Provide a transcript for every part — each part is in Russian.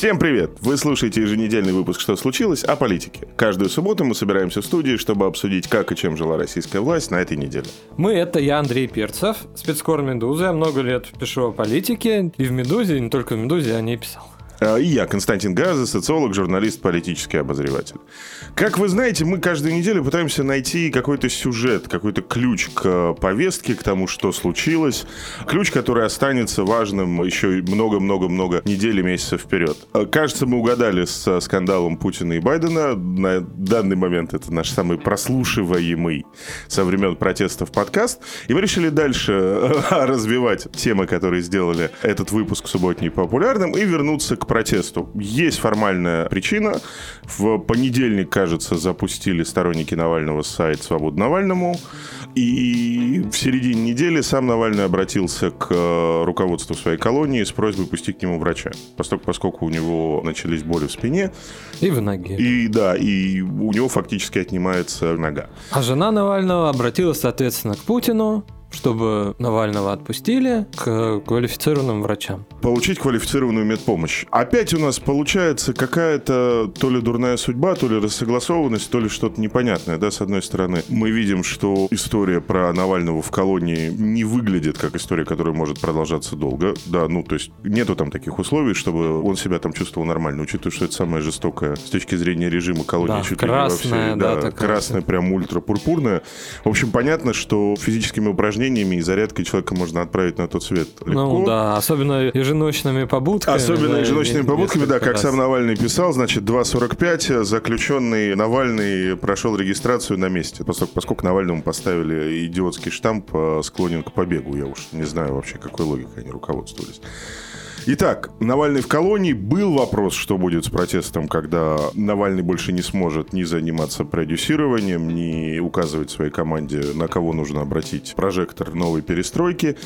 Всем привет! Вы слушаете еженедельный выпуск «Что случилось?» о политике. Каждую субботу мы собираемся в студии, чтобы обсудить, как и чем жила российская власть на этой неделе. Мы — это я, Андрей Перцев, спецкор «Медузы». Я много лет пишу о политике. И в «Медузе», и не только в «Медузе», о ней писал. А, и я, Константин Газа, социолог, журналист, политический обозреватель. Как вы знаете, мы каждую неделю пытаемся найти какой-то сюжет, какой-то ключ к повестке, к тому, что случилось. Ключ, который останется важным еще много-много-много недель и месяцев вперед. А, кажется, мы угадали с скандалом Путина и Байдена. На данный момент это наш самый прослушиваемый со времен протестов подкаст. И мы решили дальше развивать темы, которые сделали этот выпуск субботний популярным, и вернуться к протесту. Есть формальная причина. В понедельник, кажется, запустили сторонники Навального сайт «Свобода Навальному». И в середине недели сам Навальный обратился к э, руководству своей колонии с просьбой пустить к нему врача. Поскольку, поскольку у него начались боли в спине. И в ноге. И да, и у него фактически отнимается нога. А жена Навального обратилась, соответственно, к Путину чтобы Навального отпустили к квалифицированным врачам. Получить квалифицированную медпомощь. Опять у нас получается какая-то то ли дурная судьба, то ли рассогласованность, то ли что-то непонятное. Да, с одной стороны, мы видим, что история про Навального в колонии не выглядит как история, которая может продолжаться долго. Да, ну, то есть нету там таких условий, чтобы он себя там чувствовал нормально, учитывая, что это самое жестокое с точки зрения режима колонии. Да, красная, да, да, красная, прям ультра-пурпурная. В общем, понятно, что физическими упражнениями упражнениями и зарядкой человека можно отправить на тот свет легко. Ну да, особенно еженочными побудками. Особенно да, еженочными побудками, да, как раз. сам Навальный писал, значит, 2.45 заключенный Навальный прошел регистрацию на месте, поскольку, поскольку Навальному поставили идиотский штамп э, склонен к побегу. Я уж не знаю вообще, какой логикой они руководствовались. Итак, Навальный в колонии. Был вопрос, что будет с протестом, когда Навальный больше не сможет ни заниматься продюсированием, ни указывать своей команде, на кого нужно обратить прожектор новой перестройки.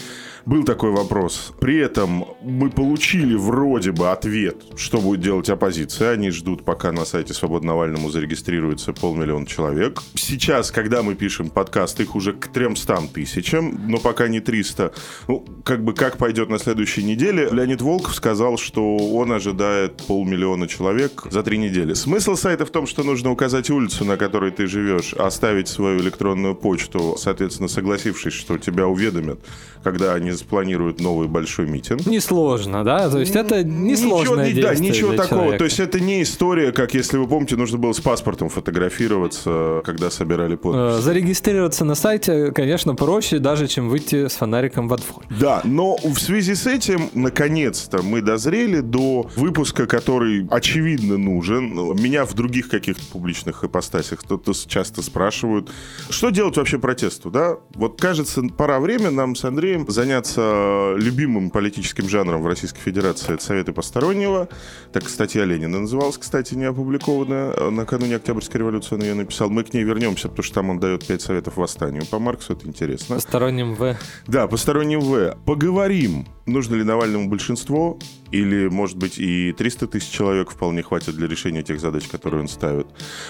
Был такой вопрос. При этом мы получили вроде бы ответ, что будет делать оппозиция. Они ждут, пока на сайте Свободы Навальному зарегистрируется полмиллиона человек. Сейчас, когда мы пишем подкаст, их уже к 300 тысячам, но пока не 300. Ну, как бы как пойдет на следующей неделе. Леонид Волков сказал, что он ожидает полмиллиона человек за три недели. Смысл сайта в том, что нужно указать улицу, на которой ты живешь, оставить свою электронную почту, соответственно, согласившись, что тебя уведомят, когда они спланируют новый большой митинг. Несложно, да? То есть это несложное ничего, Да, ничего такого. Человека. То есть это не история, как, если вы помните, нужно было с паспортом фотографироваться, когда собирали подписи. Э, зарегистрироваться на сайте, конечно, проще даже, чем выйти с фонариком во двор. Да, но в связи с этим, наконец-то, мы дозрели до выпуска, который очевидно нужен. Меня в других каких-то публичных ипостасях кто-то часто спрашивают, что делать вообще протесту, да? Вот кажется, пора время нам с Андреем заняться заниматься любимым политическим жанром в Российской Федерации, это советы постороннего. Так статья Ленина называлась, кстати, не опубликованная. Накануне Октябрьской революции он ее написал. Мы к ней вернемся, потому что там он дает пять советов восстанию. По Марксу это интересно. Посторонним В. Да, посторонним В. Поговорим, нужно ли Навальному большинство, или, может быть, и 300 тысяч человек вполне хватит для решения тех задач, которые он ставит.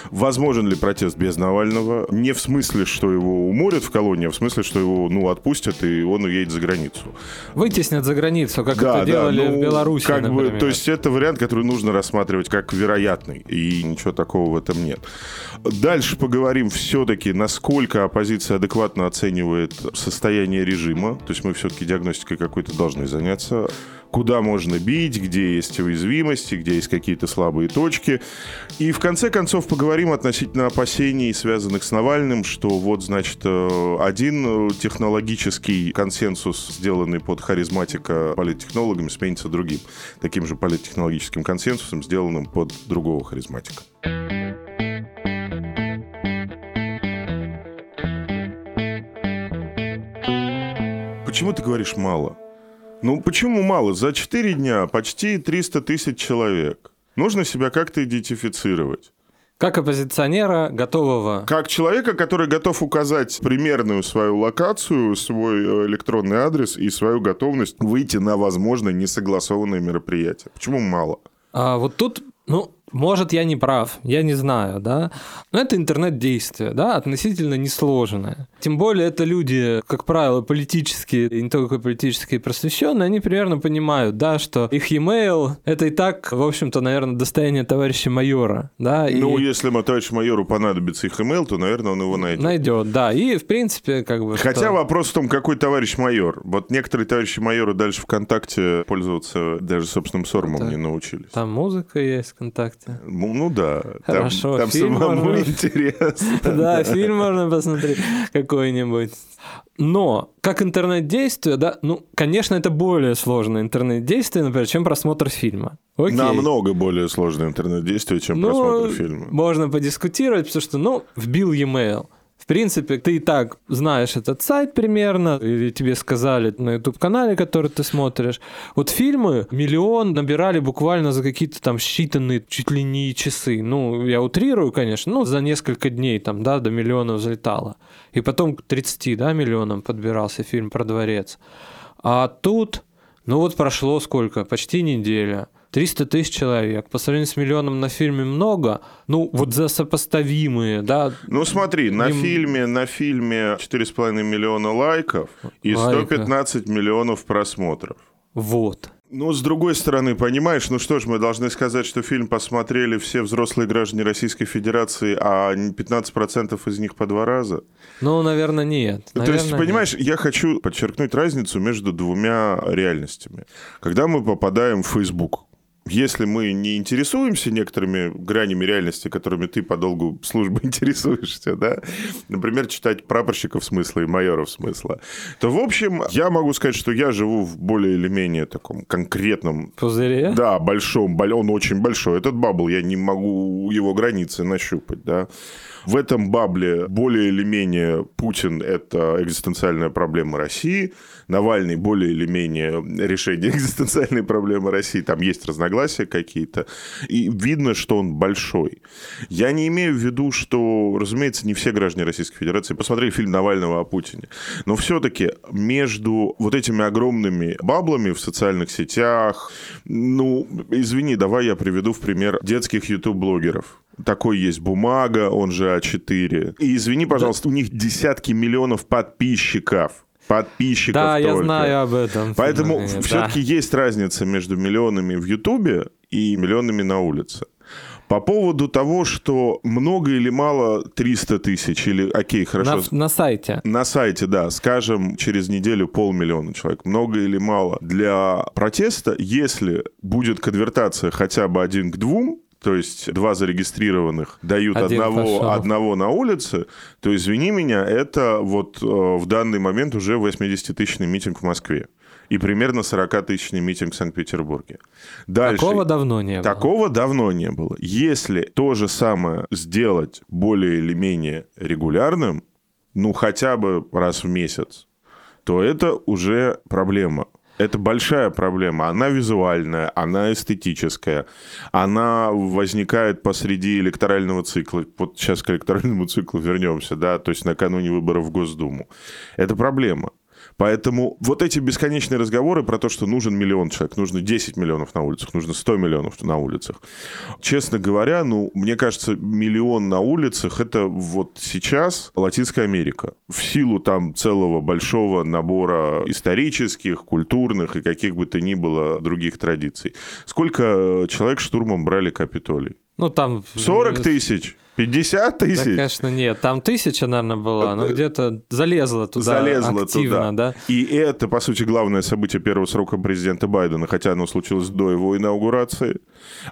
Возможен ли протест без Навального? Не в смысле, что его уморят в колонии, а в смысле, что его, ну, отпустят, и он уедет за границу. Вытеснят за границу, как да, это да, делали ну, в Беларуси, как например. бы, То есть это вариант, который нужно рассматривать как вероятный, и ничего такого в этом нет. Дальше поговорим все-таки, насколько оппозиция адекватно оценивает состояние режима. То есть мы все-таки диагностикой какой-то должны заняться куда можно бить, где есть уязвимости, где есть какие-то слабые точки. И в конце концов поговорим относительно опасений, связанных с Навальным, что вот, значит, э, один технологический консенсус, сделанный под харизматика политтехнологами, сменится другим. Таким же политтехнологическим консенсусом, сделанным под другого харизматика. Почему ты говоришь мало? Ну, почему мало? За 4 дня почти 300 тысяч человек. Нужно себя как-то идентифицировать. Как оппозиционера, готового... Как человека, который готов указать примерную свою локацию, свой э, электронный адрес и свою готовность выйти на, возможно, несогласованное мероприятие. Почему мало? А вот тут, ну, может, я не прав, я не знаю, да, но это интернет-действие, да, относительно несложное. Тем более это люди, как правило, политические, и не только политические просвещенные, они примерно понимают, да, что их e-mail — это и так, в общем-то, наверное, достояние товарища майора, да. И... Ну, если ему товарищу майору понадобится их email, то, наверное, он его найдет. Найдет, да, и, в принципе, как бы... Хотя что... вопрос в том, какой товарищ майор. Вот некоторые товарищи майоры дальше ВКонтакте пользоваться даже собственным сормом так. не научились. Там музыка есть ВКонтакте. Ну, ну да. Хорошо. Там, там самому можно... интересно. Да, фильм можно посмотреть какой-нибудь. Но как интернет-действие, да, ну, конечно, это более сложное интернет-действие, например, чем просмотр фильма. Окей. Намного более сложное интернет-действие, чем ну, просмотр фильма. Можно подискутировать, потому что, ну, вбил e-mail. В принципе, ты и так знаешь этот сайт примерно, или тебе сказали на YouTube-канале, который ты смотришь. Вот фильмы миллион набирали буквально за какие-то там считанные чуть ли не часы. Ну, я утрирую, конечно, ну, за несколько дней там, да, до миллиона взлетало. И потом к 30, да, миллионам подбирался фильм про дворец. А тут, ну вот прошло сколько? Почти неделя. 300 тысяч человек. По сравнению с миллионом на фильме много. Ну, вот за сопоставимые, да. Ну, смотри, на им... фильме, на фильме 4,5 миллиона лайков и Лайка. 115 миллионов просмотров. Вот. Ну, с другой стороны, понимаешь, ну что ж, мы должны сказать, что фильм посмотрели все взрослые граждане Российской Федерации, а 15% из них по два раза. Ну, наверное, нет. Наверное, То есть, понимаешь, нет. я хочу подчеркнуть разницу между двумя реальностями. Когда мы попадаем в Facebook, если мы не интересуемся некоторыми гранями реальности, которыми ты по долгу службы интересуешься, да, например, читать прапорщиков смысла и майоров смысла, то, в общем, я могу сказать, что я живу в более или менее таком конкретном... Пузыре? Да, большом, он очень большой. Этот бабл, я не могу его границы нащупать, да. В этом бабле более или менее Путин – это экзистенциальная проблема России, Навальный более или менее решение экзистенциальной проблемы России, там есть разногласия какие-то, и видно, что он большой. Я не имею в виду, что, разумеется, не все граждане Российской Федерации посмотрели фильм Навального о Путине, но все-таки между вот этими огромными баблами в социальных сетях, ну, извини, давай я приведу в пример детских YouTube-блогеров. Такой есть бумага, он же А4. И извини, пожалуйста, да. у них десятки миллионов подписчиков подписчиков Да, только. я знаю об этом. Поэтому да. все-таки есть разница между миллионами в Ютубе и миллионами на улице. По поводу того, что много или мало 300 тысяч, или окей, хорошо. На, на сайте. На сайте, да. Скажем, через неделю полмиллиона человек. Много или мало. Для протеста, если будет конвертация хотя бы один к двум, то есть два зарегистрированных дают одного, одного на улице, то, извини меня, это вот э, в данный момент уже 80-тысячный митинг в Москве и примерно 40-тысячный митинг в Санкт-Петербурге. Дальше. Такого давно не было. Такого давно не было. Если то же самое сделать более или менее регулярным, ну хотя бы раз в месяц, то это уже проблема. Это большая проблема. Она визуальная, она эстетическая, она возникает посреди электорального цикла. Вот сейчас к электоральному циклу вернемся, да, то есть накануне выборов в Госдуму. Это проблема. Поэтому вот эти бесконечные разговоры про то, что нужен миллион человек, нужно 10 миллионов на улицах, нужно 100 миллионов на улицах. Честно говоря, ну, мне кажется, миллион на улицах — это вот сейчас Латинская Америка. В силу там целого большого набора исторических, культурных и каких бы то ни было других традиций. Сколько человек штурмом брали Капитолий? Ну, там... 40 тысяч. 50 тысяч? Да, конечно, нет. Там тысяча, наверное, была, но где-то залезла туда залезла активно, туда. да. И это, по сути, главное событие первого срока президента Байдена, хотя оно случилось до его инаугурации.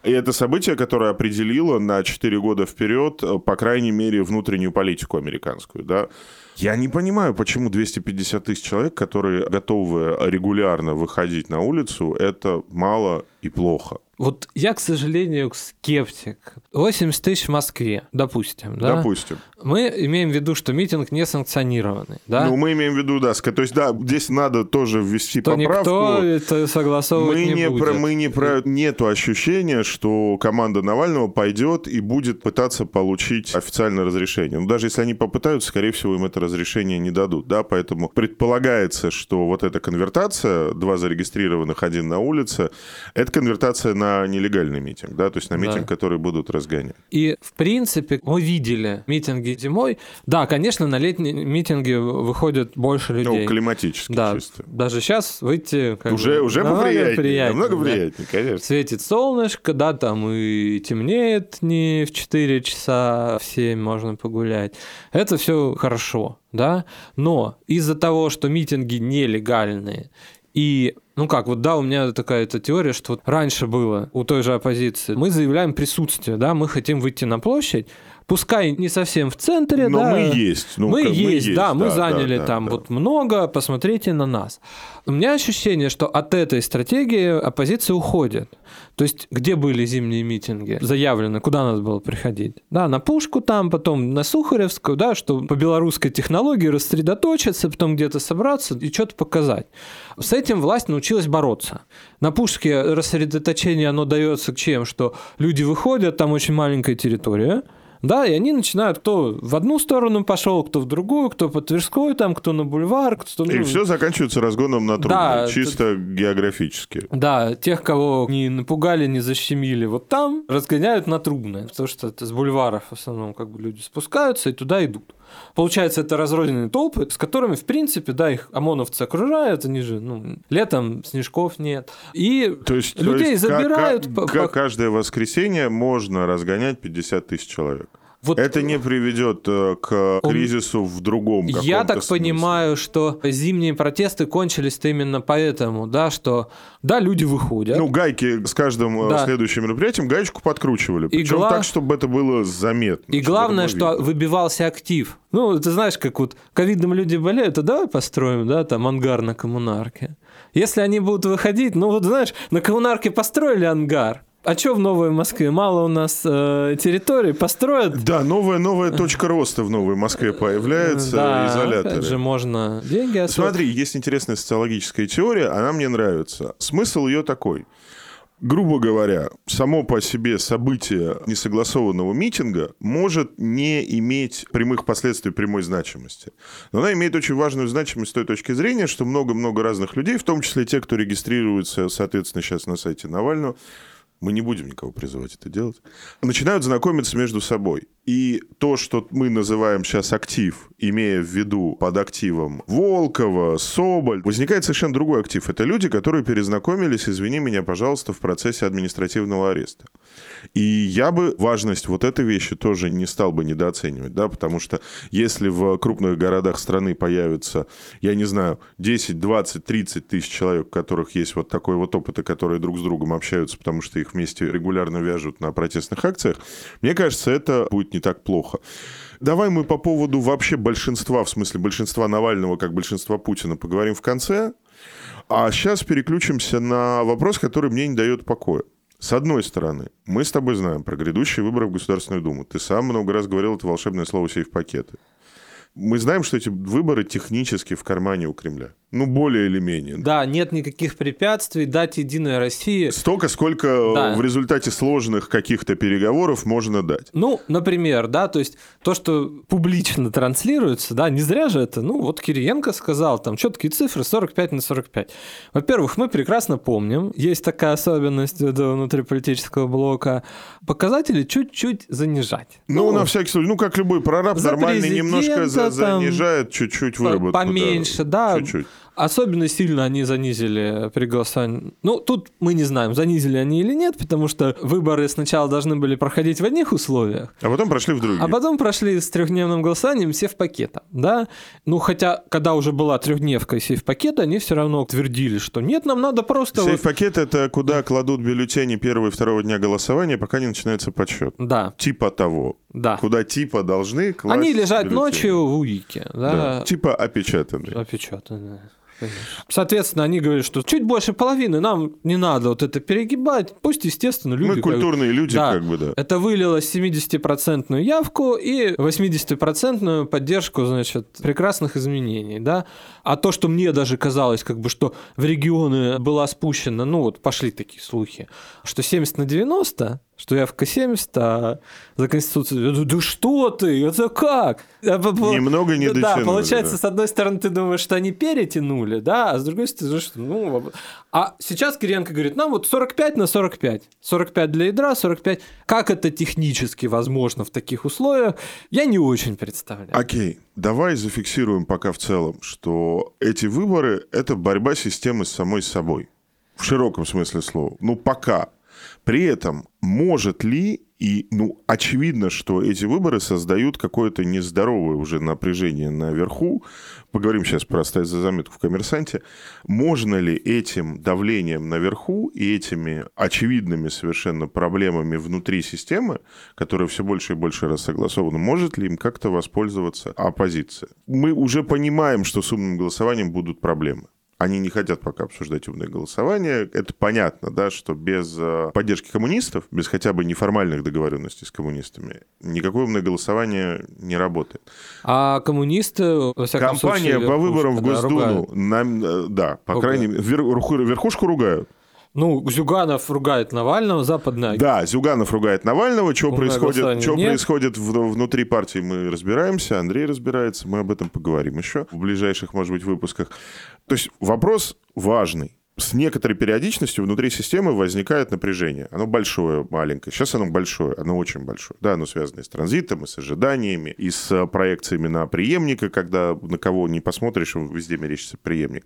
И это событие, которое определило на 4 года вперед, по крайней мере, внутреннюю политику американскую, да. Я не понимаю, почему 250 тысяч человек, которые готовы регулярно выходить на улицу, это мало и плохо. Вот я, к сожалению, скептик. 80 тысяч в Москве, допустим. Да? Допустим. Мы имеем в виду, что митинг не санкционированный. Да? Ну, мы имеем в виду, да. То есть, да, здесь надо тоже ввести то поправку. никто это согласовывать мы не, не будет. Про, мы не про... Нету ощущения, что команда Навального пойдет и будет пытаться получить официальное разрешение. Но даже если они попытаются, скорее всего, им это разрешение не дадут. Да? Поэтому предполагается, что вот эта конвертация, два зарегистрированных, один на улице, это конвертация на на нелегальный митинг, да, то есть на митинг, Да. который будут разгонять. И, в принципе, мы видели митинги зимой. Да, конечно, на летние митинги выходит больше людей. Ну, климатически да, чисто. даже сейчас выйти как Уже, бы, уже намного поприятнее, приятнее, намного да. приятнее, конечно. Светит солнышко, да, там и темнеет не в 4 часа, а в 7 можно погулять. Это все хорошо, да. Но из-за того, что митинги нелегальные, и, ну как, вот да, у меня такая эта теория, что вот раньше было у той же оппозиции, мы заявляем присутствие, да, мы хотим выйти на площадь, пускай не совсем в центре, Но да. мы есть. Ну, мы, как есть, да, мы да, заняли да, там да. вот много, посмотрите на нас. У меня ощущение, что от этой стратегии оппозиция уходит. То есть, где были зимние митинги заявлены, куда надо было приходить? Да, на Пушку там, потом на Сухаревскую, да, что по белорусской технологии рассредоточиться, потом где-то собраться и что-то показать. С этим власть научилась бороться. На Пушке рассредоточение, оно дается чем? Что люди выходят, там очень маленькая территория, да, и они начинают, кто в одну сторону пошел, кто в другую, кто по Тверской, там, кто на бульвар, кто... И ну, все заканчивается разгоном на трубы, Да, чисто географически. Да, тех, кого не напугали, не защемили, вот там разгоняют на трубное, потому что это с бульваров в основном как бы люди спускаются и туда идут. Получается, это разрозненные толпы, с которыми, в принципе, да, их ОМОНовцы окружают, они же, ну, летом снежков нет. И То есть, то людей есть ка- забирают. ка- по- ка- по- каждое воскресенье можно разгонять 50 тысяч человек. Вот Это не приведет э, к Он- кризису в другом Я так смысле. понимаю, что зимние протесты кончились-то именно поэтому, да, что, да, люди выходят. Ну, гайки с каждым э, Да. следующим мероприятием гаечку подкручивали. Причем гла- так, чтобы это было заметно. И главное, что выбивался актив. Ну, ты знаешь, как вот ковидом люди болеют, а давай построим, да, там ангар на коммунарке. Если они будут выходить, ну вот знаешь, на коммунарке построили ангар. А что в Новой Москве? Мало у нас э, территорий, построят. Да, новая, новая точка роста в Новой Москве появляется, да, изоляторы. же, можно деньги освободить. Смотри, есть интересная социологическая теория, она мне нравится. Смысл ее такой. Грубо говоря, само по себе событие несогласованного митинга может не иметь прямых последствий прямой значимости. Но она имеет очень важную значимость с той точки зрения, что много-много разных людей, в том числе те, кто регистрируется, соответственно, сейчас на сайте Навального, мы не будем никого призывать это делать, начинают знакомиться между собой. И то, что мы называем сейчас актив, имея в виду под активом Волкова, Соболь, возникает совершенно другой актив. Это люди, которые перезнакомились, извини меня, пожалуйста, в процессе административного ареста. И я бы важность вот этой вещи тоже не стал бы недооценивать, да, потому что если в крупных городах страны появится, я не знаю, 10, 20, 30 тысяч человек, у которых есть вот такой вот опыт, и которые друг с другом общаются, потому что их вместе регулярно вяжут на протестных акциях, мне кажется, это будет не так плохо. Давай мы по поводу вообще большинства, в смысле большинства Навального, как большинства Путина, поговорим в конце. А сейчас переключимся на вопрос, который мне не дает покоя. С одной стороны, мы с тобой знаем про грядущие выборы в Государственную Думу. Ты сам много раз говорил это волшебное слово «сейф-пакеты». Мы знаем, что эти выборы технически в кармане у Кремля. Ну, более или менее. Да, нет никаких препятствий, дать Единой России. Столько, сколько э, Да. в результате сложных каких-то переговоров можно дать. Ну, например, да, то есть то, что публично транслируется, да, не зря же это, ну, вот Кириенко сказал, там четкие цифры 45 на 45. Во-первых, мы прекрасно помним, есть такая особенность этого внутриполитического блока, показатели чуть-чуть занижать. Ну, на всякий случай, ну, как любой прораб, нормальный немножко за- занижает чуть-чуть выработку. да. Поменьше, да. Чуть-чуть. Особенно сильно они занизили при голосовании. Ну, тут мы не знаем, занизили они или нет, потому что выборы сначала должны были проходить в одних условиях, А потом прошли в другие. а потом прошли с трехдневным голосованием все в пакета, да? Ну, хотя, когда уже была трехдневка и все в пакет, они все равно твердили, что нет, нам надо просто... вот- Сейф-пакет – это куда кладут бюллетени первого и второго дня голосования, пока не начинается подсчет. Да, Типа того. да. Куда типа должны класть Они лежат бюллетени. ночью в УИКе, Да. да, Типа опечатанные. Опечатанные. Соответственно, они говорят, что чуть больше половины, нам не надо вот это перегибать. Пусть, естественно, люди... Мы как- культурные люди, Да. как бы, да. Это вылилось в 70% явку и 80% поддержку, значит, прекрасных изменений, да. А то, что мне даже казалось, как бы, что в регионы была спущена, ну вот пошли такие слухи, что 70 на 90, что я в К-70, а за Конституцию... Думаю, да что ты? Это как? Немного не Да, получается, да. с одной стороны, ты думаешь, что они перетянули, да, а с другой стороны, что... Ну, а сейчас Кириенко говорит, нам вот 45 на 45. 45 для ядра, 45. Как это технически возможно в таких условиях, я не очень представляю. Окей, давай зафиксируем пока в целом, что эти выборы – это борьба системы с самой собой. В широком смысле слова. Ну, пока. При этом может ли, и ну, очевидно, что эти выборы создают какое-то нездоровое уже напряжение наверху, поговорим сейчас про за заметку в «Коммерсанте», можно ли этим давлением наверху и этими очевидными совершенно проблемами внутри системы, которые все больше и больше раз согласованы, может ли им как-то воспользоваться оппозиция? Мы уже понимаем, что с умным голосованием будут проблемы. Они не хотят пока обсуждать умное голосование. Это понятно, да, что без э, поддержки коммунистов, без хотя бы неформальных договоренностей с коммунистами, никакое умное голосование не работает. А коммунисты, во всяком Компания случае, по выборам в Госдуму, нам, э, да, по ругают. крайней мере, верхушку ругают. Ну, Зюганов ругает Навального, западная. Да, Зюганов ругает Навального. Что происходит, что происходит внутри партии, мы разбираемся. Андрей разбирается. Мы об этом поговорим еще в ближайших, может быть, выпусках. То есть вопрос важный с некоторой периодичностью внутри системы возникает напряжение. Оно большое, маленькое. Сейчас оно большое, оно очень большое. Да, оно связано и с транзитом, и с ожиданиями, и с проекциями на преемника, когда на кого не посмотришь, везде мерещится преемник.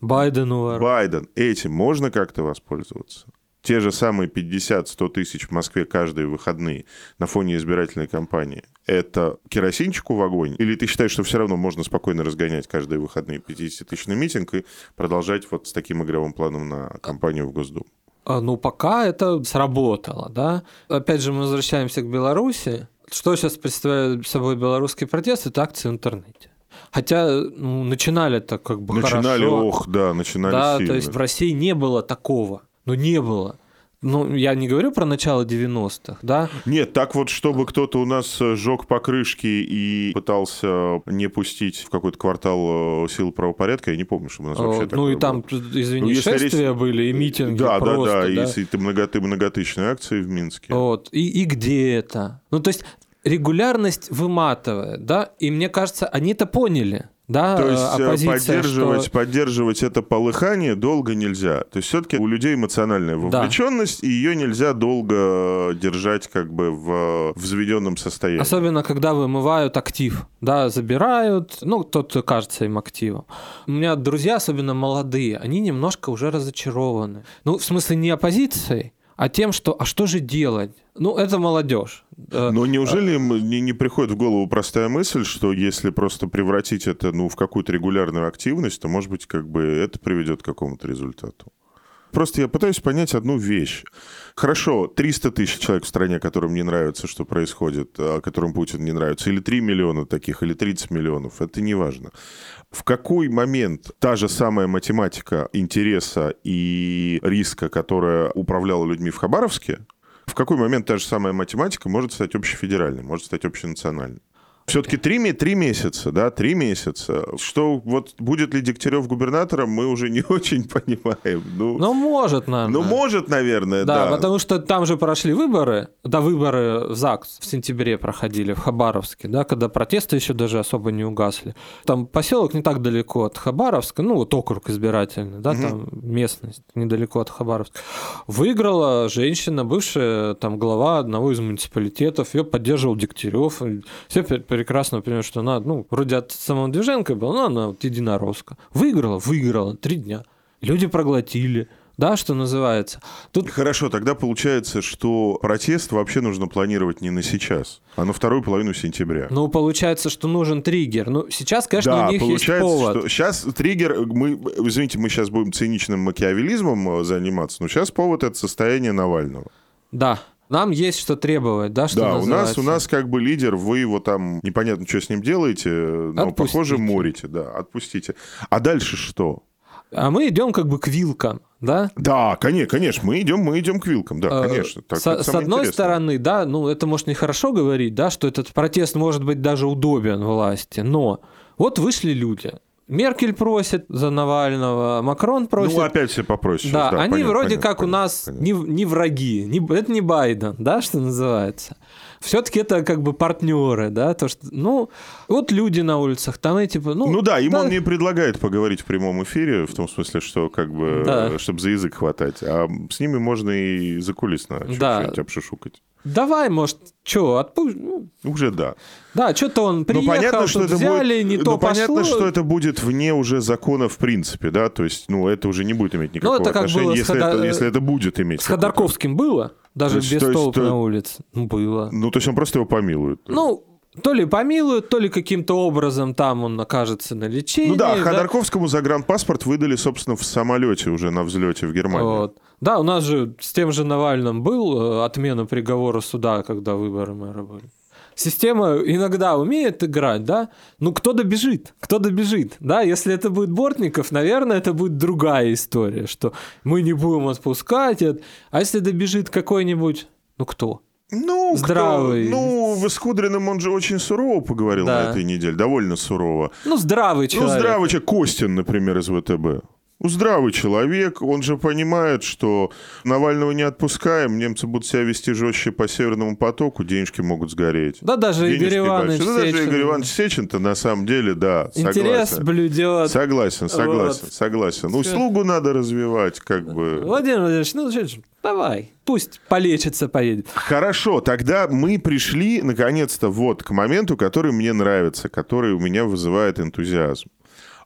Байден, увар. Байден. Этим можно как-то воспользоваться? Те же самые 50-100 тысяч в Москве каждые выходные на фоне избирательной кампании, это керосинчику в огонь? Или ты считаешь, что все равно можно спокойно разгонять каждые выходные 50-тысячный митинг и продолжать вот с таким игровым планом на кампанию в Госдуму? А, ну, пока это сработало, да. Опять же, мы возвращаемся к Беларуси. Что сейчас представляет собой белорусский протест? Это акции в интернете. Хотя ну, начинали так как бы начинали, хорошо. ох, да, начинали Да, сильно. то есть в России не было такого. Ну, не было. Ну, я не говорю про начало 90-х, да? Нет, так вот, чтобы кто-то у нас сжег покрышки и пытался не пустить в какой-то квартал э, сил правопорядка, я не помню, что у нас вообще Ну, и там, было. извини, ну, шествия речь... были, и митинги Да, просто, да, да, да, и, и многоты, многотысячные акции в Минске. Вот, и, и где это? Ну, то есть регулярность выматывает, да, и мне кажется, они это поняли. Да, То есть э, оппозиция, поддерживать, что... поддерживать это полыхание долго нельзя. То есть все-таки у людей эмоциональная вовлеченность, да. и ее нельзя долго держать как бы в взведенном состоянии. Особенно, когда вымывают актив, да, забирают, ну, тот кажется им активом. У меня друзья, особенно молодые, они немножко уже разочарованы. Ну, в смысле, не оппозицией, а тем, что а что же делать? Ну, это молодежь. Но неужели им не, не приходит в голову простая мысль, что если просто превратить это ну, в какую-то регулярную активность, то, может быть, как бы это приведет к какому-то результату? Просто я пытаюсь понять одну вещь. Хорошо, 300 тысяч человек в стране, которым не нравится, что происходит, а которым Путин не нравится, или 3 миллиона таких, или 30 миллионов, это не важно. В какой момент та же самая математика интереса и риска, которая управляла людьми в Хабаровске, в какой момент та же самая математика может стать общефедеральной, может стать общенациональной? Все-таки три, три месяца, да, три месяца. Что вот будет ли Дегтярев губернатором, мы уже не очень понимаем. Ну, ну может, наверное. Ну, может, наверное, да. Да, потому что там же прошли выборы, да, выборы в ЗАГС в сентябре проходили в Хабаровске, да, когда протесты еще даже особо не угасли. Там поселок не так далеко от Хабаровска, ну, вот округ избирательный, да, угу. там местность недалеко от Хабаровска. Выиграла женщина, бывшая там глава одного из муниципалитетов, ее поддерживал Дегтярев. Все прекрасно понимаю, что она, ну, вроде от самодвиженка была, но она вот единоросска. Выиграла, выиграла, три дня. Люди проглотили да, что называется. Тут... Хорошо, тогда получается, что протест вообще нужно планировать не на сейчас, а на вторую половину сентября. Ну, получается, что нужен триггер. Ну, сейчас, конечно, да, у них есть повод. Что сейчас триггер, мы, извините, мы сейчас будем циничным макиавелизмом э, заниматься, но сейчас повод это состояние Навального. Да, нам есть что требовать, да, что Да, у нас, у нас как бы лидер, вы его там, непонятно, что с ним делаете, но, отпустите. похоже, морите, да, отпустите. А дальше что? А мы идем как бы к вилкам, да? Да, конечно, конечно, мы идем, мы идем к вилкам, да, э, конечно. Так, с, с одной стороны, да, ну это может нехорошо говорить, да, что этот протест может быть даже удобен власти, но вот вышли люди, Меркель просит за Навального, Макрон просит. Ну, опять все попросят. Да, да, они понятно, вроде понятно, как понятно, у нас понятно. не, не враги. Не, это не Байден, да, что называется. Все-таки это как бы партнеры, да, то что, ну, вот люди на улицах, там эти, ну, Ну да, ему он не предлагает поговорить в прямом эфире, в том смысле, что как бы, Да. чтобы за язык хватать. А с ними можно и закулисно Да. чуть-чуть обшушукать. Давай, может, что, отпу... ну, Уже да. да, что-то он приехал, ну, понятно, что это взяли, будет, не ну, то понятно, пошло. что это будет вне уже закона в принципе, да, то есть, ну, это уже не будет иметь никакого это как отношения, было если, Хода- это, если это будет иметь. С Ходорковским было, даже То есть- без то есть, толп то- на улице. Ну, было. Ну, то есть он просто его помилует. Ну, то ли помилуют, то ли каким-то образом там он окажется на лечении. Ну да, да. Ходорковскому загранпаспорт выдали, собственно, в самолете уже на взлете в Германию. Вот. Да, у нас же с тем же Навальным был э, отмена приговора суда, когда выборы мэра были. Система иногда умеет играть, да? Ну, кто добежит? Кто добежит? Да, если это будет Бортников, наверное, это будет другая история, что мы не будем отпускать. это. А если добежит какой-нибудь, ну, кто? Ну, кто- Здравый. ну, с Кудриным он же очень сурово поговорил Да. на этой неделе, довольно сурово. Ну, здравый человек. Ну, здравый человек, Костин, например, из ВТБ. Ну, здравый человек, он же понимает, что Навального не отпускаем, немцы будут себя вести жестче по Северному потоку, денежки могут сгореть. Да, даже Денежки Игорь Иванович большие. Ну, даже. Игорь Иванович Сечин-то на самом деле, да, Интерес согласен. блюдет. Согласен, согласен, Вот. согласен. Ну, Всё. слугу надо развивать, как бы. Владимир Владимирович, ну, давай, пусть полечится, поедет. Хорошо, тогда мы пришли, наконец-то, вот к моменту, который мне нравится, который у меня вызывает энтузиазм.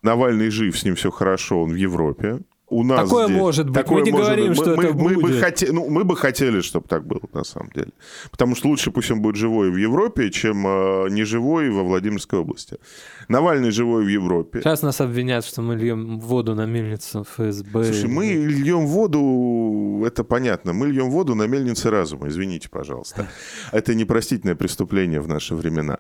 Навальный жив, с ним все хорошо, он в Европе. У нас Такое здесь- может быть. такое Мы не говорим, быть. что мы, это мы, мы бы будет. хоте- ну, мы бы хотели, чтобы так было, на самом деле. Потому что лучше пусть он будет живой в Европе, чем э, не живой во Владимирской области. Навальный живой в Европе. Сейчас нас обвинят, что мы льем воду на мельницу ФСБ. Слушай, мы льем воду, это понятно, мы льем воду на мельнице разума, извините, пожалуйста. Это непростительное преступление в наши времена.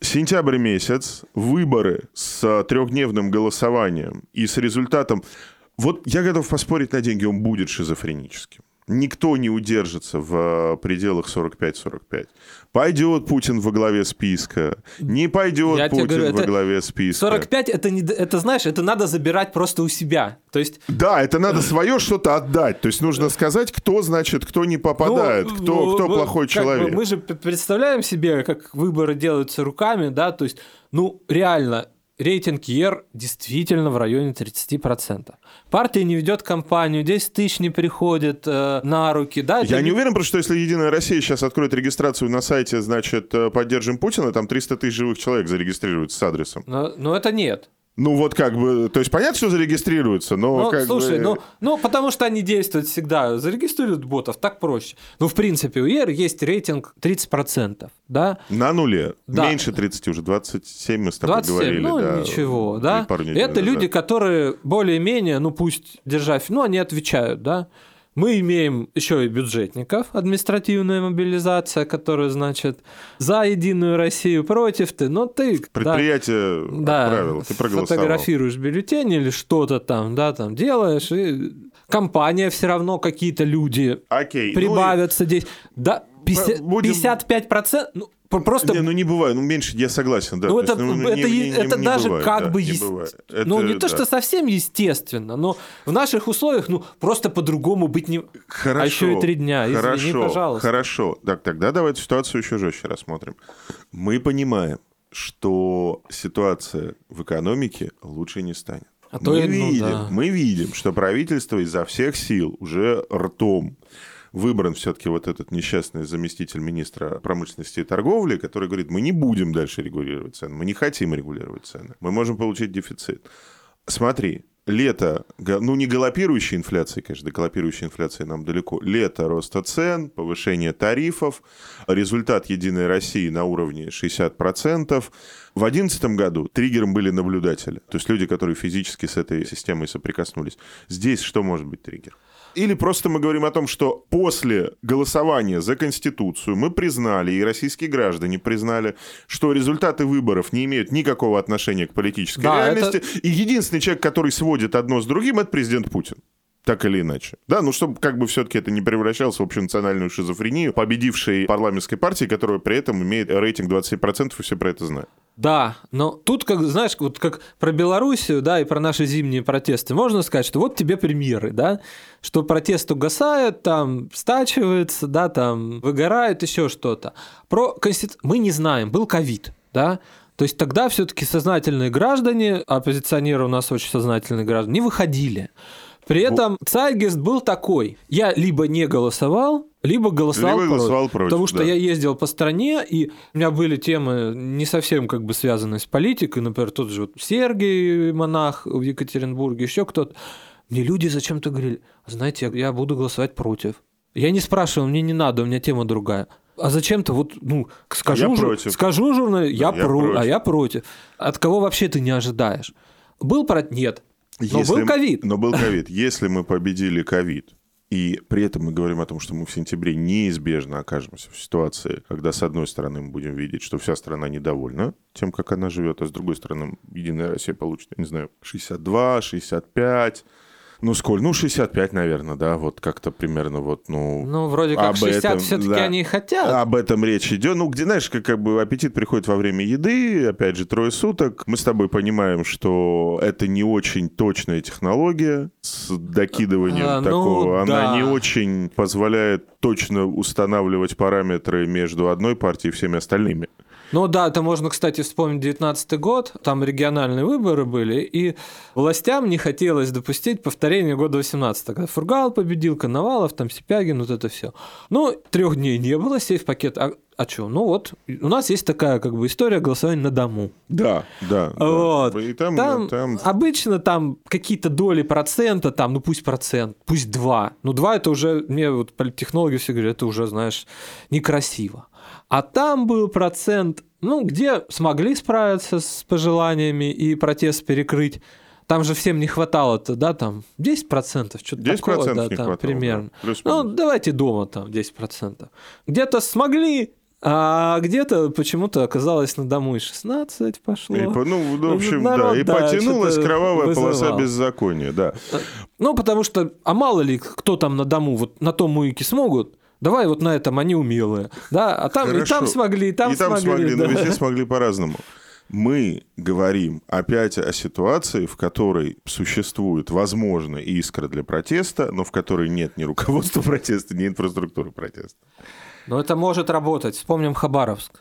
Сентябрь месяц, выборы с трехдневным голосованием и с результатом... Вот я готов поспорить на деньги, он будет шизофреническим. Никто не удержится в э, пределах 45-45. Пойдет Путин во главе списка, не пойдет Я Путин говорю, во главе списка. 45 это не, это знаешь, это надо забирать просто у себя. То есть Да, это надо свое что-то отдать. То есть нужно сказать, кто, значит, кто не попадает, Ну, кто, кто плохой бы человек. мы же представляем себе, как выборы делаются руками, да, то есть, ну, реально, рейтинг ЕР действительно в районе 30%. Партия не ведет кампанию, 10 тысяч не приходит э, на руки, да. Я не уверен, просто что если Единая Россия сейчас откроет регистрацию на сайте, значит, э, поддержим Путина, там 300 тысяч живых человек зарегистрируются с адресом. Но, но это нет. Ну вот как бы, то есть понятно, что зарегистрируются, но Ну, как слушай, бы... ну, ну, потому что они действуют всегда. Зарегистрируют ботов, так проще. Ну, в принципе, у ЕР есть рейтинг 30%, да? На нуле. Да. Меньше 30 уже, 27 мы с тобой 27, говорили. ну да, ничего, да. пару недель Это назад. люди, которые более-менее, ну пусть держать, ну они отвечают, да. Мы имеем еще и бюджетников, административная мобилизация, которая, значит, за Единую Россию против ты, но ты... да, Предприятие да, отправило, ты проголосовал. фотографируешь бюллетень или что-то там, да, там делаешь, и компания все равно какие-то люди Окей. ну и- прибавятся здесь. Да, 50, будем- 55%, ну, просто Не, ну не бывает, ну меньше, я согласен, да. ну, то это, есть, ну, это, не- е- не- не- это не даже бывает, как да, бы... не бывает. ну, Это не то, да. что совсем естественно, но в наших условиях, ну, просто по-другому быть не... Хорошо. А еще и три дня, извини, хорошо, пожалуйста. Хорошо. Так, тогда давайте ситуацию еще жестче рассмотрим. Мы понимаем, что ситуация в экономике лучше не станет. А то мы, и- ну видим, да. мы видим, что правительство изо всех сил уже ртом выбран все-таки вот этот несчастный заместитель министра промышленности и торговли, который говорит, мы не будем дальше регулировать цены, мы не хотим регулировать цены, мы можем получить дефицит. Смотри, лето, ну не галопирующей инфляции, конечно, до галопирующей инфляции нам далеко, лето роста цен, повышение тарифов, результат Единой России на уровне 60%. В 2011 году триггером были наблюдатели, то есть люди, которые физически с этой системой соприкоснулись. Здесь что может быть триггер? Или просто мы говорим о том, что после голосования за Конституцию мы признали, и российские граждане признали, что результаты выборов не имеют никакого отношения к политической Да, реальности, и единственный человек, который сводит одно с другим, это президент Путин. Так или иначе. Да, ну чтобы как бы все-таки это не превращалось в общенациональную шизофрению победившей парламентской партии, которая при этом имеет рейтинг 27%, и все про это знают. Да, но тут, как знаешь, вот как про Белоруссию, да, и про наши зимние протесты, можно сказать, что вот тебе примеры, да, что протест угасает, там стачивается, да, там выгорает, еще что-то. Про конститу... мы не знаем, был ковид, да, то есть тогда все-таки сознательные граждане, оппозиционеры у нас очень сознательные граждане, не выходили. При этом Цайгест был такой. Я либо не голосовал, либо голосовал, Либо голосовал против. против, Потому что да. я ездил по стране, и у меня были темы не совсем как бы связанные с политикой. Например, тот же вот Сергей монах в Екатеринбурге, еще кто-то. Мне люди зачем-то говорили, знаете, я, я буду голосовать против. Я не спрашивал, мне не надо, у меня тема другая. А зачем-то вот, ну, скажу, я жур- против. скажу журналисту, я, Да, я про, против. а я против. От кого вообще ты не ожидаешь? Был про... Нет. Но Если- был ковид. Но был ковид. Если мы победили ковид, и при этом мы говорим о том, что мы в сентябре неизбежно окажемся в ситуации, когда, с одной стороны, мы будем видеть, что вся страна недовольна тем, как она живет, а с другой стороны, Единая Россия получит, я не знаю, 62, 65, ну, сколь? Ну, 65, наверное, да, вот как-то примерно вот, ну... Ну, вроде как об 60 этом, все-таки да. они хотят. Об этом речь идет. Ну, где, знаешь, как, как бы аппетит приходит во время еды, опять же, трое суток. Мы с тобой понимаем, что это не очень точная технология с докидыванием А, ну, такого. Она да. не очень позволяет точно устанавливать параметры между одной партией и всеми остальными. Ну да, это можно, кстати, вспомнить 19 год, там региональные выборы были, и властям не хотелось допустить повторения года 18 когда Фургал победил, Коновалов, там Сипягин, вот это все. Ну, трех дней не было, сейф пакет. А, а что? Ну вот, у нас есть такая как бы история голосования на дому. Да, да. да. Вот. И там, Там, там обычно там какие-то доли процента, там, ну пусть процент, пусть два. Ну два это уже, мне вот политтехнологи все говорят, это уже, знаешь, некрасиво. А там был процент, ну, где смогли справиться с пожеланиями и протест перекрыть. Там же всем не хватало-то, да, там 10%, что-то 10% такого, да, не там хватало, примерно. да, ну, давайте дома там 10%. Где-то смогли, а где-то почему-то оказалось на дому и 16 пошло. И ну, в общем, Народ, да. И да, потянулась кровавая полоса вызывал. беззакония, да. Ну, потому что, а мало ли, кто там на дому, вот на том муике смогут, давай вот на этом они умелые, да, а там и Хорошо. там смогли, и там, и там смогли, да. но везде смогли по-разному. Мы говорим опять о ситуации, в которой существует, возможно, искра для протеста, но в которой нет ни руководства протеста, ни инфраструктуры протеста. Но это может работать. Вспомним Хабаровск.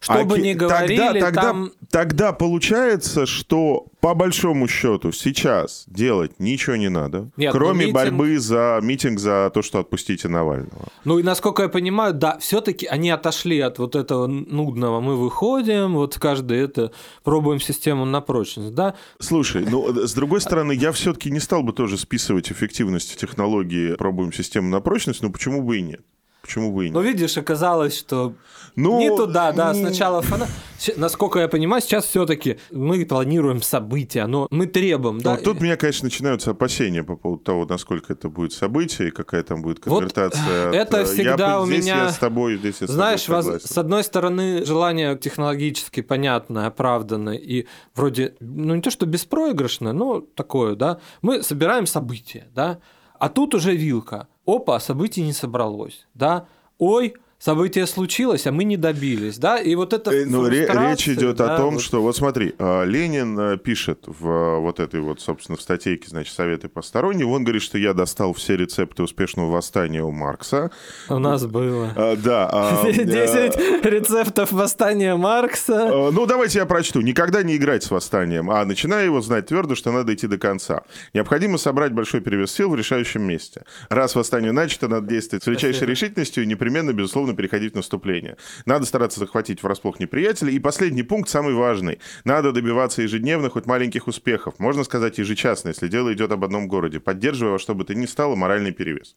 Что бы Оки- ни говорили, А тогда, тогда, там... тогда получается, что по большому счету сейчас делать ничего не надо, Нет, ну, кроме митинг- борьбы за митинг за то, что отпустите Навального. Ну и насколько я понимаю, да, все-таки они отошли от вот этого нудного. Мы выходим, вот каждый это пробуем систему на прочность, да? Слушай, ну, с другой стороны, я все-таки не стал бы тоже списывать эффективность технологии «пробуем систему на прочность», но почему бы и нет? Почему бы и Но нет? видишь, оказалось, что Ну, не туда, да, ну, сначала фана... Щ- Насколько я понимаю, сейчас все-таки мы планируем события, но мы требуем, да. Вот тут у меня, конечно, начинаются опасения по поводу того, насколько это будет событие и какая там будет Вот конвертация. от, это всегда я, у здесь меня- я с тобой, здесь я с Знаешь, тобой воз- согласен. с одной стороны, желание технологически понятное, оправданное и вроде, ну не то что беспроигрышное, но такое, да. Мы собираем события, да, а тут уже вилка. Опа, событий не собралось, да. Ой, событие случилось, а мы не добились, да. И вот это Э, Ну, речь идет да, о том, вот. что вот смотри, а, Ленин э, пишет в э, вот этой вот, собственно, в статейке, значит, советы посторонние. Он говорит, что я достал все рецепты успешного восстания у Маркса. у нас было. А, Да. а, э, 10 рецептов восстания Маркса. Э, Ну, давайте я прочту. Никогда не играть с восстанием, а начиная его знать твердо, что надо идти до конца. Необходимо собрать большой перевес сил в решающем месте. Раз восстание начато, надо действовать с величайшей решительностью и непременно, безусловно, переходить в наступление. Надо стараться захватить врасплох неприятеля. И последний пункт, самый важный. Надо добиваться ежедневно хоть маленьких успехов. Можно сказать, ежечасно, если дело идет об одном городе, поддерживая во что бы то ни стало моральный перевес.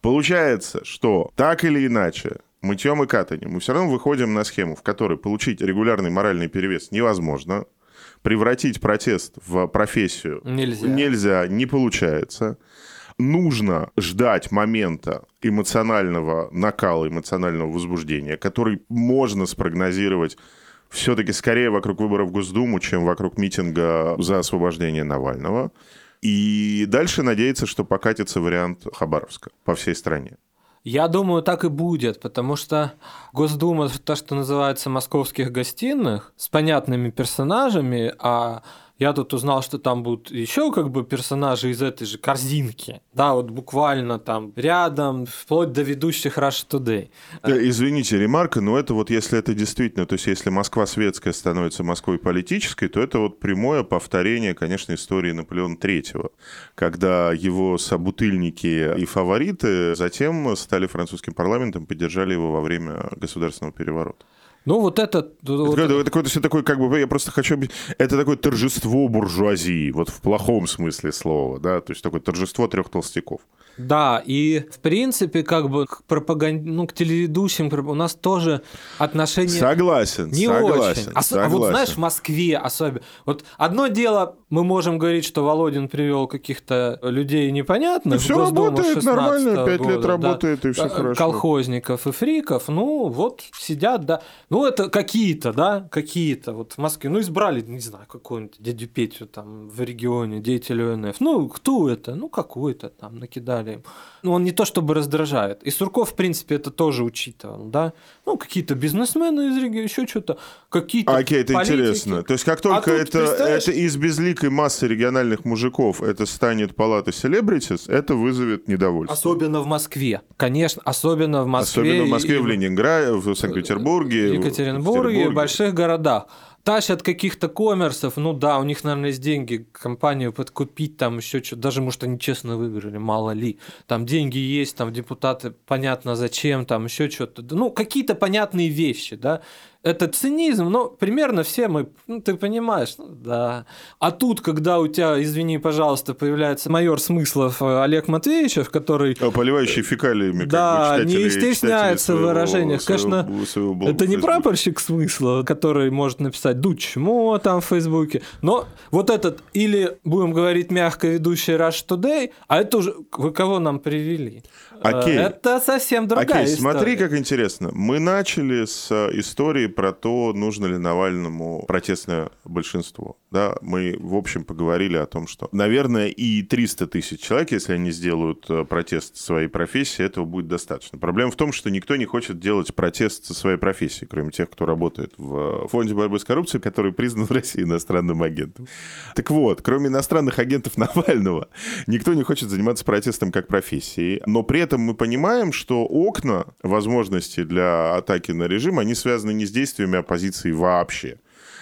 Получается, что так или иначе, мытьем и катанием, мы все равно выходим на схему, в которой получить регулярный моральный перевес невозможно, превратить протест в профессию Нельзя. нельзя не получается. Нужно ждать момента эмоционального накала, эмоционального возбуждения, который можно спрогнозировать все-таки скорее вокруг выборов в Госдуму, чем вокруг митинга за освобождение Навального. И дальше надеяться, что покатится вариант Хабаровска по всей стране. Я думаю, так и будет, потому что Госдума, то, что называется московских гостиных, с понятными персонажами, а я тут узнал, что там будут еще как бы персонажи из этой же корзинки. Да, вот буквально там рядом, вплоть до ведущих Russia Today. Извините, ремарка, но это вот если это действительно, то есть если Москва светская становится Москвой политической, то это вот прямое повторение, конечно, истории Наполеона Третьего, когда его собутыльники и фавориты затем стали французским парламентом, поддержали его во время государственного переворота. Ну, вот это... Это, вот это, это какое-то все такое, как бы, я просто хочу... Это такое торжество буржуазии, вот в плохом смысле слова, да, то есть такое торжество трех толстяков. Да, и в принципе, как бы к пропаганд... ну, к телеведущим у нас тоже отношения... Согласен, не согласен, очень. Согласен. А вот знаешь, в Москве особенно... Вот одно дело, мы можем говорить, что Володин привел каких-то людей непонятных. И все работает нормально, пять лет работает, да, и все хорошо. Колхозников и фриков, ну, вот сидят, да. Ну, это какие-то, да, какие-то. Вот в Москве, ну, избрали, не знаю, какого-нибудь дядю Петю там в регионе, деятеля ОНФ. Ну, кто это? Ну, какой-то там накидали далее. Ну, он не то чтобы раздражает. И Сурков, в принципе, это тоже учитывал, да. Ну, какие-то бизнесмены из региона, еще что-то, какие-то Окей, это политики. интересно. То есть, как только а это, это из безликой массы региональных мужиков это станет палата селебритис, это вызовет недовольство. Особенно в Москве. Конечно, особенно в Москве. Особенно в Москве, и... в Ленинграде, в Санкт-Петербурге. В Екатеринбурге, в больших городах тащат каких-то коммерсов, ну да, у них, наверное, есть деньги компанию подкупить, там еще что-то, даже, может, они честно выиграли, мало ли. Там деньги есть, там депутаты, понятно зачем, там еще что-то. Ну, какие-то понятные вещи, да это цинизм, но примерно все мы, ну, ты понимаешь, ну, да. А тут, когда у тебя, извини, пожалуйста, появляется майор Смыслов э, Олег Матвеевичев, который... А, поливающий фекалиями, Да, как бы, не стесняется в выражениях. Конечно, своего, своего это не прапорщик Смысла, который может написать «Дучмо» там в Фейсбуке, но вот этот, или, будем говорить мягко, ведущий Rush Today, а это уже, вы кого нам привели? Окей. Это совсем другая Окей, история. смотри, как интересно. Мы начали с э, истории про то, нужно ли Навальному протестное большинство. Да, мы, в общем, поговорили о том, что, наверное, и 300 тысяч человек, если они сделают э, протест своей профессии, этого будет достаточно. Проблема в том, что никто не хочет делать протест со своей профессией, кроме тех, кто работает в Фонде борьбы с коррупцией, который признан в России иностранным агентом. Так вот, кроме иностранных агентов Навального, никто не хочет заниматься протестом как профессией, но при этом мы понимаем, что окна возможности для атаки на режим, они связаны не с действиями оппозиции вообще.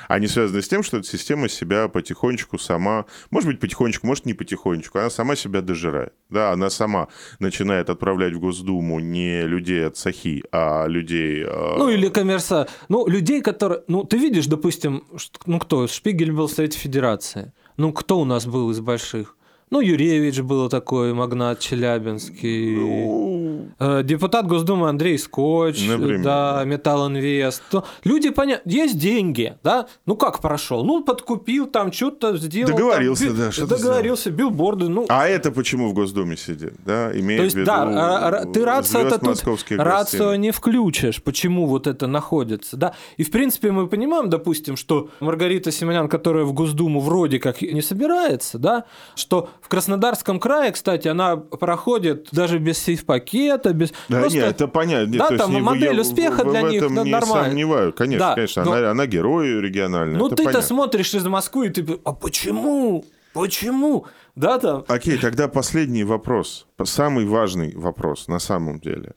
Они связаны с тем, что эта система себя потихонечку сама, может быть, потихонечку, может, не потихонечку, она сама себя дожирает. Да, она сама начинает отправлять в Госдуму не людей от Сахи, а людей... Э... Ну, или коммерса... Ну, людей, которые... Ну, ты видишь, допустим, ну, кто? Шпигель был в Совете Федерации. Ну, кто у нас был из больших? Ну, Юрьевич был такой, магнат Челябинский. Ну... Депутат Госдумы Андрей Скотч, Например. да, Металл Инвест. Люди, понятно, есть деньги, да? Ну, как прошел? Ну, подкупил, там что-то сделал. Договорился, там, да, что Договорился, сделал. билборды, ну... А это почему в Госдуме сидит, да? Имея То есть, в виду да, ты рацио это тут, рацио не включишь, почему вот это находится, да? И, в принципе, мы понимаем, допустим, что Маргарита Симонян, которая в Госдуму вроде как не собирается, да, что в Краснодарском крае, кстати, она проходит даже без сейф-пакета, без... Да, Просто... нет, это понятно. Да, там модель успеха в, для в них этом нормально. не сомневаю, конечно, да, конечно, но... она, она герой региональный. Ну, ты-то смотришь из Москвы, и ты... А почему? Почему? Да, там... Окей, тогда последний вопрос. Самый важный вопрос на самом деле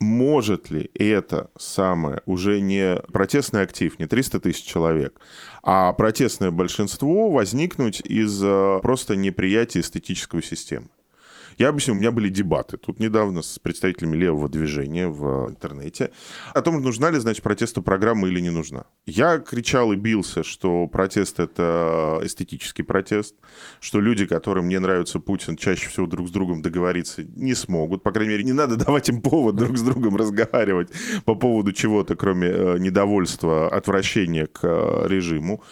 может ли это самое уже не протестный актив, не 300 тысяч человек, а протестное большинство возникнуть из э, просто неприятия эстетической системы? Я объясню, у меня были дебаты тут недавно с представителями левого движения в интернете о том, нужна ли, значит, протесту программа или не нужна. Я кричал и бился, что протест — это эстетический протест, что люди, которым не нравится Путин, чаще всего друг с другом договориться не смогут. По крайней мере, не надо давать им повод друг с другом разговаривать по поводу чего-то, кроме э, недовольства, отвращения к э, режиму.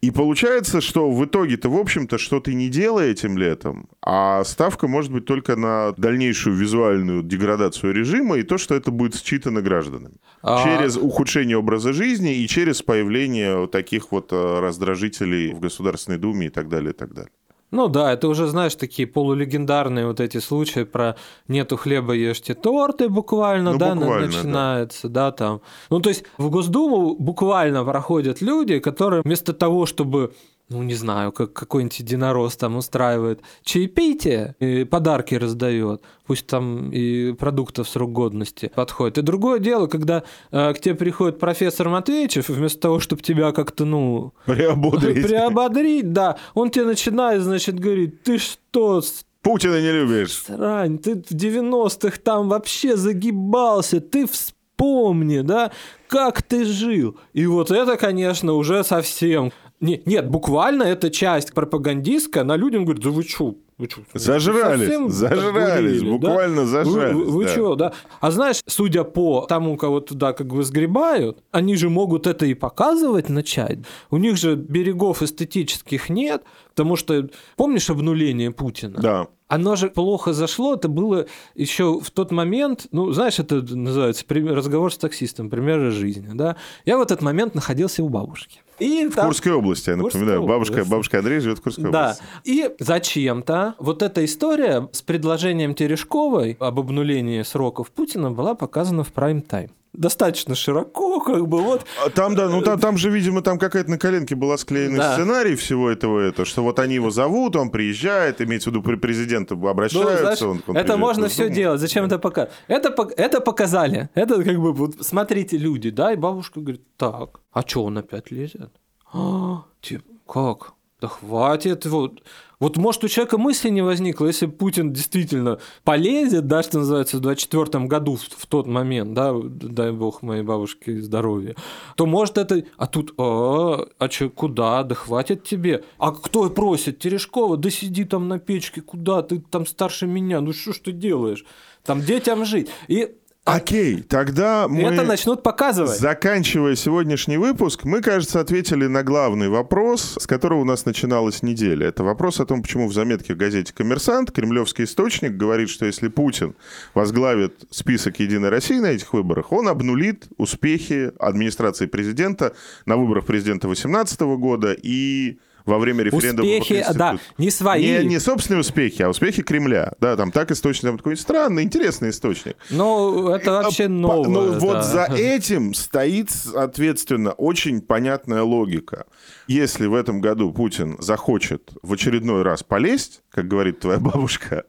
И получается, что в итоге-то, в общем-то, что ты не делая этим летом, а ставка может быть только на дальнейшую визуальную деградацию режима и то, что это будет считано гражданами. А... Через ухудшение образа жизни и через появление таких вот э, раздражителей в Государственной Думе и так далее, и так далее. Ну да, это уже, знаешь, такие полулегендарные вот эти случаи про нету хлеба, ешьте торты буквально, Ну, да, буквально, да. начинается, да. там. Ну то есть в Госдуму буквально проходят люди, которые вместо того, чтобы ну, не знаю, как какой-нибудь единорос там устраивает чаепитие и подарки раздает, пусть там и продуктов срок годности подходит. И другое дело, когда э, к тебе приходит профессор Матвеевичев, вместо того, чтобы тебя как-то, ну, Приободрить. приободрить, да, он тебе начинает, значит, говорить, ты что, Путина не любишь. срань, ты в 90-х там вообще загибался, ты вспомни, да, как ты жил. И вот это, конечно, уже совсем... Не- Нет, буквально эта часть пропагандистская, она людям говорит, да вы чё, вы чё, Зажрались, совсем зажрались, сдурели, да? буквально Вы- зажрались. Вы, вы да. чё, да? А знаешь, судя по тому, кого туда как бы сгребают, они же могут это и показывать начать. У них же берегов эстетических нет, потому что, помнишь обнуление Путина? Да. Оно же плохо зашло, это было еще в тот момент, ну, знаешь, это называется разговор с таксистом, примеры жизни, да. Я в этот момент находился у бабушки. И В Курской области, я Курской напоминаю. Бабушка, области. бабушка Андрей живет в Курской Да. области. И зачем-то вот эта история с предложением Терешковой об обнулении сроков Путина была показана в прайм-тайм. Достаточно широко, как бы вот. А Там, да, ну там, там же, видимо, там какая-то на коленке была склеена Да. сценарий всего этого, это, что вот они его зовут, он приезжает, имеется в виду при президента Ну, обращаются. знаешь, он- он это можно все Госдуму. делать. Зачем это пока? Это, это показали. Это как бы вот смотрите люди, да, и бабушка говорит, так, а что он опять лезет? А, типа, как? Да хватит, вот. Вот может у человека мысли не возникло, если Путин действительно полезет, да, что называется, в 24 году, в, в тот момент, да, дай бог моей бабушке здоровья, то может это... А тут, а, а чё, куда? Да хватит тебе. А кто просит? Терешкова? Да сиди там на печке, куда? Ты там старше меня, ну что ж ты делаешь? Там детям жить. И Окей, тогда мы... это начнут показывать. Заканчивая сегодняшний выпуск, мы, кажется, ответили на главный вопрос, с которого у нас начиналась неделя. Это вопрос о том, почему в заметке в газете «Коммерсант» кремлевский источник говорит, что если Путин возглавит список «Единой России» на этих выборах, он обнулит успехи администрации президента на выборах президента 2018 года и во время референдума по Успехи, да, не свои. Не, не собственные успехи, а успехи Кремля. Да, там так источник, там такой странный, интересный источник. Ну, это вообще новое. Вот да. за этим стоит, соответственно, очень понятная логика. Если в этом году Путин захочет в очередной раз полезть, как говорит твоя бабушка,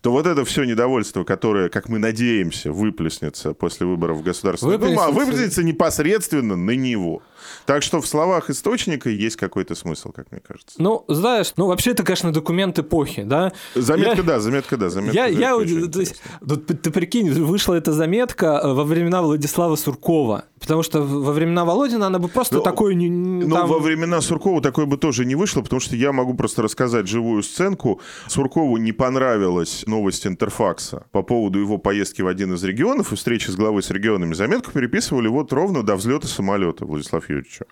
то вот это все недовольство, которое, как мы надеемся, выплеснется после выборов в Государственную Думу, а Выплеснется. выплеснется непосредственно на него. Так что в словах источника есть какой-то смысл, как мне кажется. Ну, знаешь, ну вообще это, конечно, документ эпохи, да? Заметка, Я- да, заметка, да, заметка. Я, да, я, то есть, вот ты, ты прикинь, вышла эта заметка э, во времена Владислава Суркова, потому что во времена Володина она бы просто Ну, такой Ну, там- во времена Суркова такое бы тоже не вышло, потому что я могу просто рассказать живую сценку. Суркову не понравилась новость Интерфакса по поводу его поездки в один из регионов и встречи с главой с регионами. Заметку переписывали вот ровно до взлета самолета Владислава Юрьевича.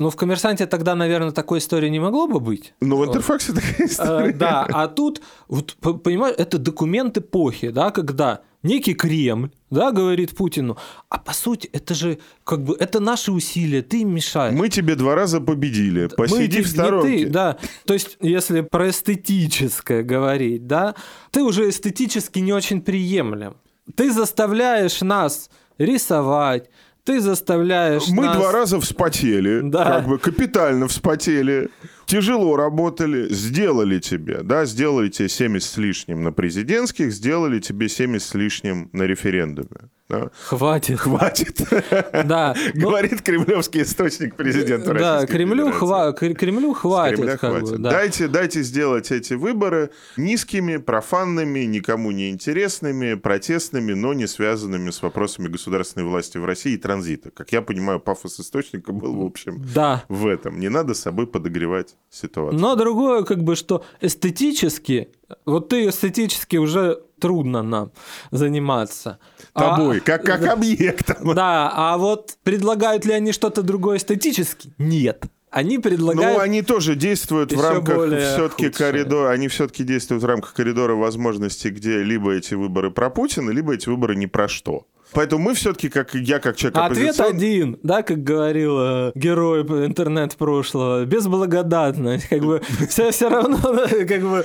Ну, в «Коммерсанте» тогда, наверное, такой истории не могло бы быть. Но в Интерфаксе такая Э, история. Да, а тут, вот, понимаешь, это документ эпохи, да, когда некий Кремль, да, говорит Путину, а по сути, это же, как бы, это наши усилия, ты им мешаешь. Мы тебе два раза победили. Мы Посиди те- в не сторонке. ты, да. То есть, если про эстетическое говорить, да, ты уже эстетически не очень приемлем. Ты заставляешь нас рисовать, ты заставляешь Мы нас... два раза вспотели, Да. как бы капитально вспотели, тяжело работали, сделали тебе, да, сделали тебе 70 с лишним на президентских, сделали тебе 70 с лишним на референдуме. да. Хватит. Хватит, Да. Ну, говорит кремлевский источник президента да, Российской Кремлю, хва... Кр- Кремлю хватит. Кремля как бы, хватит. да. дайте, дайте сделать эти выборы низкими, профанными, никому не интересными, протестными, но не связанными с вопросами государственной власти в России и транзита. Как я понимаю, пафос источника был, в общем, Да. в этом. Не надо с собой подогревать ситуацию. Но другое, как бы, что эстетически, вот ты эстетически уже трудно нам заниматься. А- Тобой, как, как объектом. Да, а вот предлагают ли они что-то другое эстетически? Нет. Они предлагают... Ну, они тоже действуют в рамках все-таки коридора, они все-таки действуют в рамках коридора возможностей, где либо эти выборы про Путина, либо эти выборы ни про что. Поэтому мы все-таки, как я, как человек Ответ один, да, как говорил э, герой интернет прошлого, безблагодатность, как бы все, все равно, как бы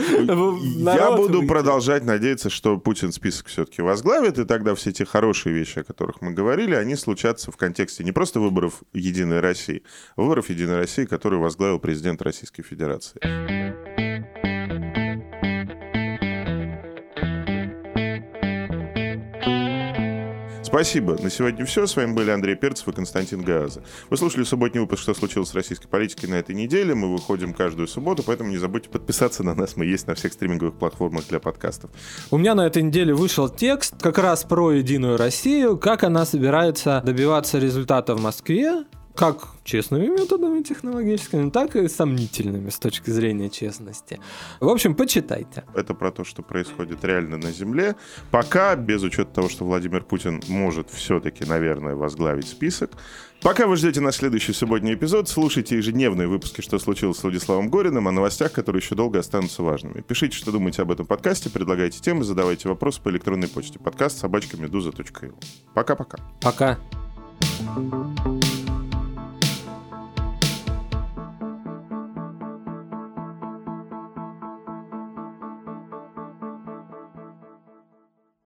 Я буду продолжать надеяться, что Путин список все-таки возглавит, и тогда все те хорошие вещи, о которых мы говорили, они случатся в контексте не просто выборов Единой России, а выборов Единой России, которые возглавил президент Российской Федерации. Спасибо. На сегодня все. С вами были Андрей Перцев и Константин Гааза. Вы слушали субботний выпуск «Что случилось с российской политикой» на этой неделе. Мы выходим каждую субботу, поэтому не забудьте подписаться на нас. Мы есть на всех стриминговых платформах для подкастов. У меня на этой неделе вышел текст как раз про Единую Россию, как она собирается добиваться результата в Москве, как честными методами технологическими, так и сомнительными с точки зрения честности. В общем, почитайте. Это про то, что происходит реально на Земле. Пока, без учета того, что Владимир Путин может все-таки, наверное, возглавить список. Пока вы ждете наш следующий субботний эпизод, слушайте ежедневные выпуски «Что случилось с Владиславом Гориным» о новостях, которые еще долго останутся важными. Пишите, что думаете об этом подкасте, предлагайте темы, задавайте вопросы по электронной почте. Подкаст собачка. Пока-пока. Пока. -пока. Пока.